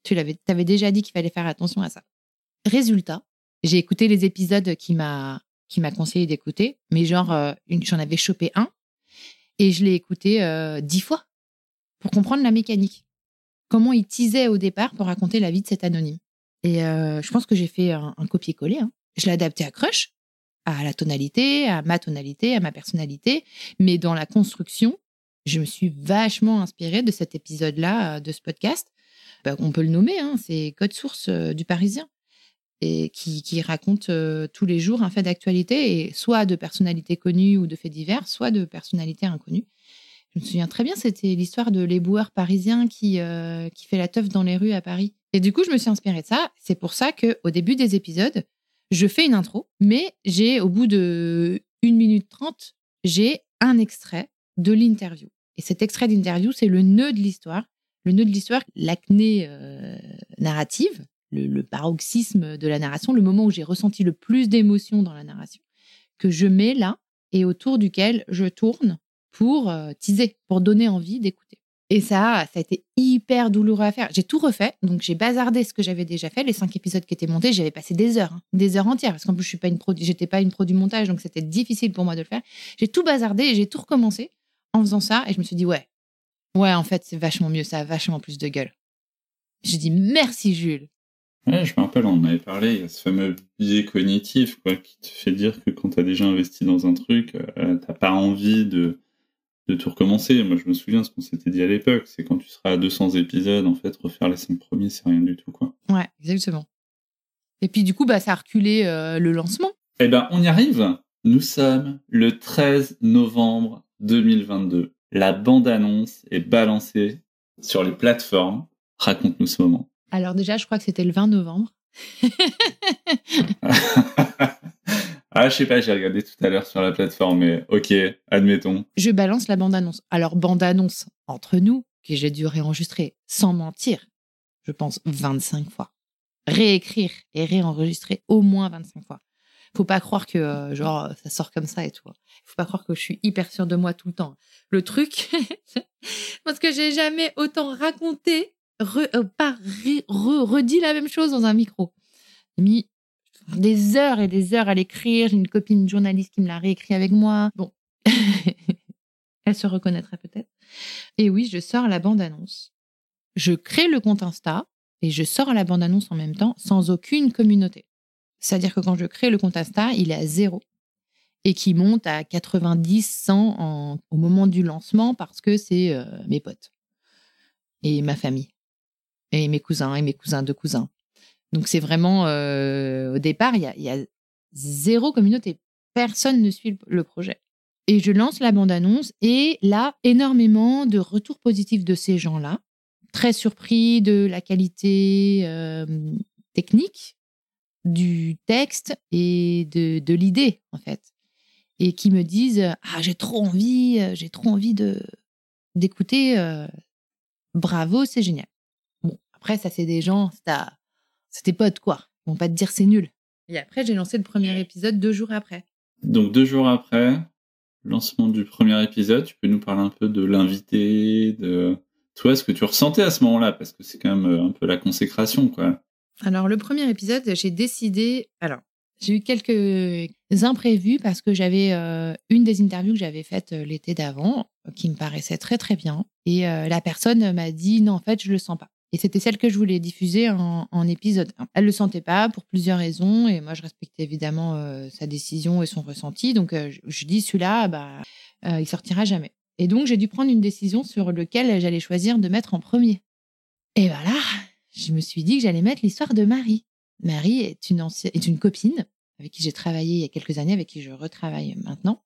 Tu l'avais, avais déjà dit qu'il fallait faire attention à ça. Résultat, j'ai écouté les épisodes qui m'a, qui m'a conseillé d'écouter, mais genre, euh, j'en avais chopé un et je l'ai écouté euh, dix fois pour comprendre la mécanique. Comment il teasait au départ pour raconter la vie de cet anonyme. Et euh, je pense que j'ai fait un, copier-coller. hein. Je l'ai adapté à Crush, à la tonalité, à ma tonalité, à ma personnalité, mais dans la construction, je me suis vachement inspirée de cet épisode-là, de ce podcast. Bah, on peut le nommer, hein, c'est Code Source du Parisien, et qui, raconte euh, tous les jours un fait d'actualité, soit de personnalités connues ou de faits divers, soit de personnalités inconnues. Je me souviens très bien, c'était l'histoire de l'éboueur parisien qui, euh, qui fait la teuf dans les rues à Paris. Et du coup, je me suis inspirée de ça. C'est pour ça qu'au début des épisodes, je fais une intro, mais j'ai, au bout de 1 minute 30, j'ai un extrait de l'interview. Et cet extrait d'interview, c'est le nœud de l'histoire. Le nœud de l'histoire, l'acné euh, narrative, le, paroxysme de la narration, le moment où j'ai ressenti le plus d'émotions dans la narration, que je mets là et autour duquel je tourne pour euh, teaser, pour donner envie d'écouter. Et ça, ça a été hyper douloureux à faire. J'ai tout refait, donc j'ai bazardé ce que j'avais déjà fait. Les cinq épisodes qui étaient montés, j'avais passé des heures, hein, des heures entières, parce qu'en plus je suis pas une pro, j'étais pas une du montage, donc c'était difficile pour moi de le faire. J'ai tout bazardé et j'ai tout recommencé en faisant ça, et je me suis dit ouais, ouais, en fait c'est vachement mieux, ça a vachement plus de gueule. J'ai dit merci Jules. Ouais, je me rappelle, on en avait parlé, il y a ce fameux biais cognitif quoi, qui te fait dire que quand tu as déjà investi dans un truc, euh, t'as pas envie de, de tout recommencer. Moi, je me souviens ce qu'on s'était dit à l'époque, c'est quand tu seras à 200 épisodes, en fait, refaire les 5 premiers, c'est rien du tout. quoi. Ouais, exactement. Et puis du coup, bah, ça a reculé euh, le lancement. Eh ben, on y arrive. Nous sommes le 13 novembre 2022. La bande-annonce est balancée sur les plateformes. Raconte-nous ce moment. Alors déjà, je crois que c'était le 20 novembre. <laughs> ah, je sais pas, j'ai regardé tout à l'heure sur la plateforme, mais ok, admettons. je balance la bande-annonce. Alors, bande-annonce entre nous, que j'ai dû réenregistrer sans mentir, je pense 25 fois. Réécrire et réenregistrer au moins 25 fois. Faut pas croire que, euh, genre, ça sort comme ça et tout. Faut pas croire que je suis hyper sûre de moi tout le temps. Le truc, <laughs> parce que j'ai jamais autant raconté, re- euh, pas redit la même chose dans un micro. J'ai mis des heures et des heures à l'écrire. J'ai une copine journaliste qui me l'a réécrit avec moi. Bon. <laughs> Elle se reconnaîtrait peut-être. Et oui, je sors la bande-annonce. Je crée le compte Insta et je sors la bande-annonce en même temps sans aucune communauté. C'est-à-dire que quand je crée le compte Insta, il est à zéro. et qui monte à 90, 100 au moment du lancement parce que c'est euh, mes potes et ma famille et mes cousins et mes cousins de cousins. Donc c'est vraiment euh, au départ, il y a, zéro communauté. Personne ne suit le projet. Et je lance la bande-annonce et là, énormément de retours positifs de ces gens-là. Très surpris de la qualité euh, technique du texte et de, de l'idée, en fait. Et qui me disent Ah, j'ai trop envie, euh, j'ai trop envie d'écouter. bravo, c'est génial. Après, ça, c'est des gens, c'est tes potes, quoi. Ils vont pas te dire c'est nul. Et après, j'ai lancé le premier épisode deux jours après. Donc, deux jours après, lancement du premier épisode, tu peux nous parler un peu de l'invité, de toi, ce que tu ressentais à ce moment-là, parce que c'est quand même euh, un peu la consécration, quoi. Alors, le premier épisode, j'ai décidé. Alors, j'ai eu quelques imprévus parce que j'avais euh, une des interviews que j'avais faites euh, l'été d'avant qui me paraissait très très bien. Et la personne m'a dit non, en fait, je le sens pas. Et c'était celle que je voulais diffuser en, épisode 1. Elle le sentait pas pour plusieurs raisons et moi je respectais évidemment euh, sa décision et son ressenti. Donc euh, je, dis celui-là, bah, euh, il sortira jamais. Et donc j'ai dû prendre une décision sur lequel j'allais choisir de mettre en premier. Et voilà, je me suis dit que j'allais mettre l'histoire de Marie. Marie est une, est une copine avec qui j'ai travaillé il y a quelques années, avec qui je retravaille maintenant,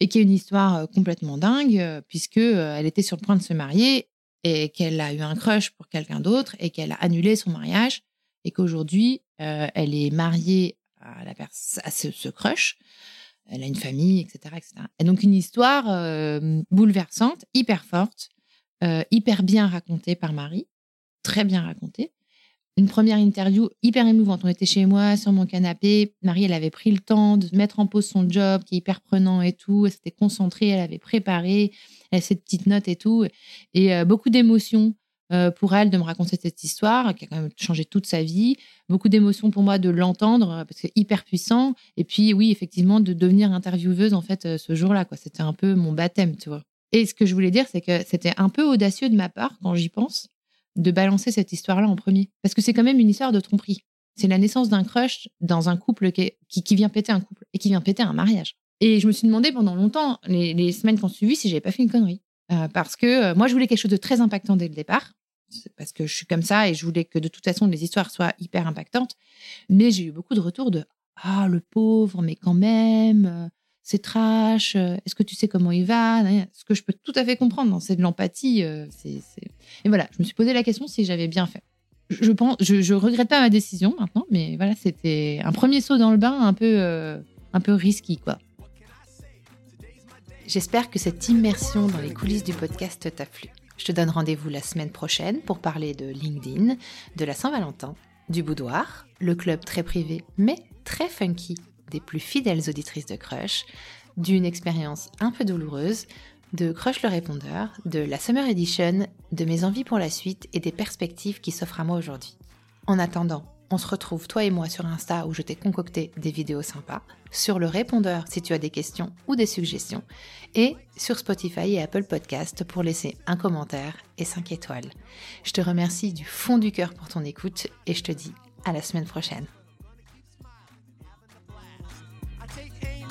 et qui a une histoire complètement dingue puisque elle était sur le point de se marier et qu'elle a eu un crush pour quelqu'un d'autre et qu'elle a annulé son mariage et qu'aujourd'hui, euh, elle est mariée à, la ce, crush. Elle a une famille, etc. etc. Et donc une histoire euh, bouleversante, hyper forte, euh, hyper bien racontée par Marie, très bien racontée. Une première interview hyper émouvante. On était chez moi, sur mon canapé. Marie, elle avait pris le temps de mettre en pause son job, qui est hyper prenant et tout. Elle s'était concentrée, elle avait préparé cette petite note et tout. Et euh, beaucoup d'émotions euh, pour elle de me raconter cette histoire qui a quand même changé toute sa vie. Beaucoup d'émotions pour moi de l'entendre parce que hyper puissant. Et puis oui, effectivement, de devenir intervieweuse en fait euh, ce jour-là. quoi. C'était un peu mon baptême, tu vois. Et ce que je voulais dire, c'est que c'était un peu audacieux de ma part quand j'y pense de balancer cette histoire-là en premier. Parce que c'est quand même une histoire de tromperie. C'est la naissance d'un crush dans un couple qui, qui, vient péter un couple et qui vient péter un mariage. Et je me suis demandé pendant longtemps, les, semaines qui ont suivi, si j'avais pas fait une connerie. Euh, parce que euh, moi, je voulais quelque chose de très impactant dès le départ. Parce que je suis comme ça et je voulais que de toute façon, les histoires soient hyper impactantes. Mais j'ai eu beaucoup de retours de Ah, le pauvre, mais quand même, euh, c'est trash, est-ce que tu sais comment il va Ce que je peux tout à fait comprendre, c'est de l'empathie. c'est, Et voilà, je me suis posé la question si j'avais bien fait. Je, pense, je, regrette pas ma décision maintenant, mais voilà, c'était un premier saut dans le bain un peu, un peu risqué, quoi. J'espère que cette immersion dans les coulisses du podcast t'a plu. Je te donne rendez-vous la semaine prochaine pour parler de LinkedIn, de la Saint-Valentin, du boudoir, le club très privé mais très funky des plus fidèles auditrices de Crush, d'une expérience un peu douloureuse, de Crush le répondeur, de la Summer Edition, de mes envies pour la suite et des perspectives qui s'offrent à moi aujourd'hui. En attendant, on se retrouve toi et moi sur Insta où je t'ai concocté des vidéos sympas, sur le répondeur si tu as des questions ou des suggestions, et sur Spotify et Apple Podcast pour laisser un commentaire et 5 étoiles. Je te remercie du fond du cœur pour ton écoute et je te dis à la semaine prochaine.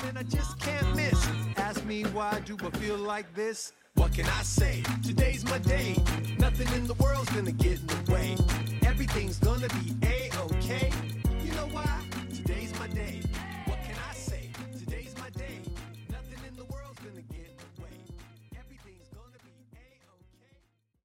something I just can't miss. Ask me why do I feel like this? What can I say? Today's my day. Nothing in the world's gonna get in the way. Everything's gonna be a okay. You know why? Today's my day.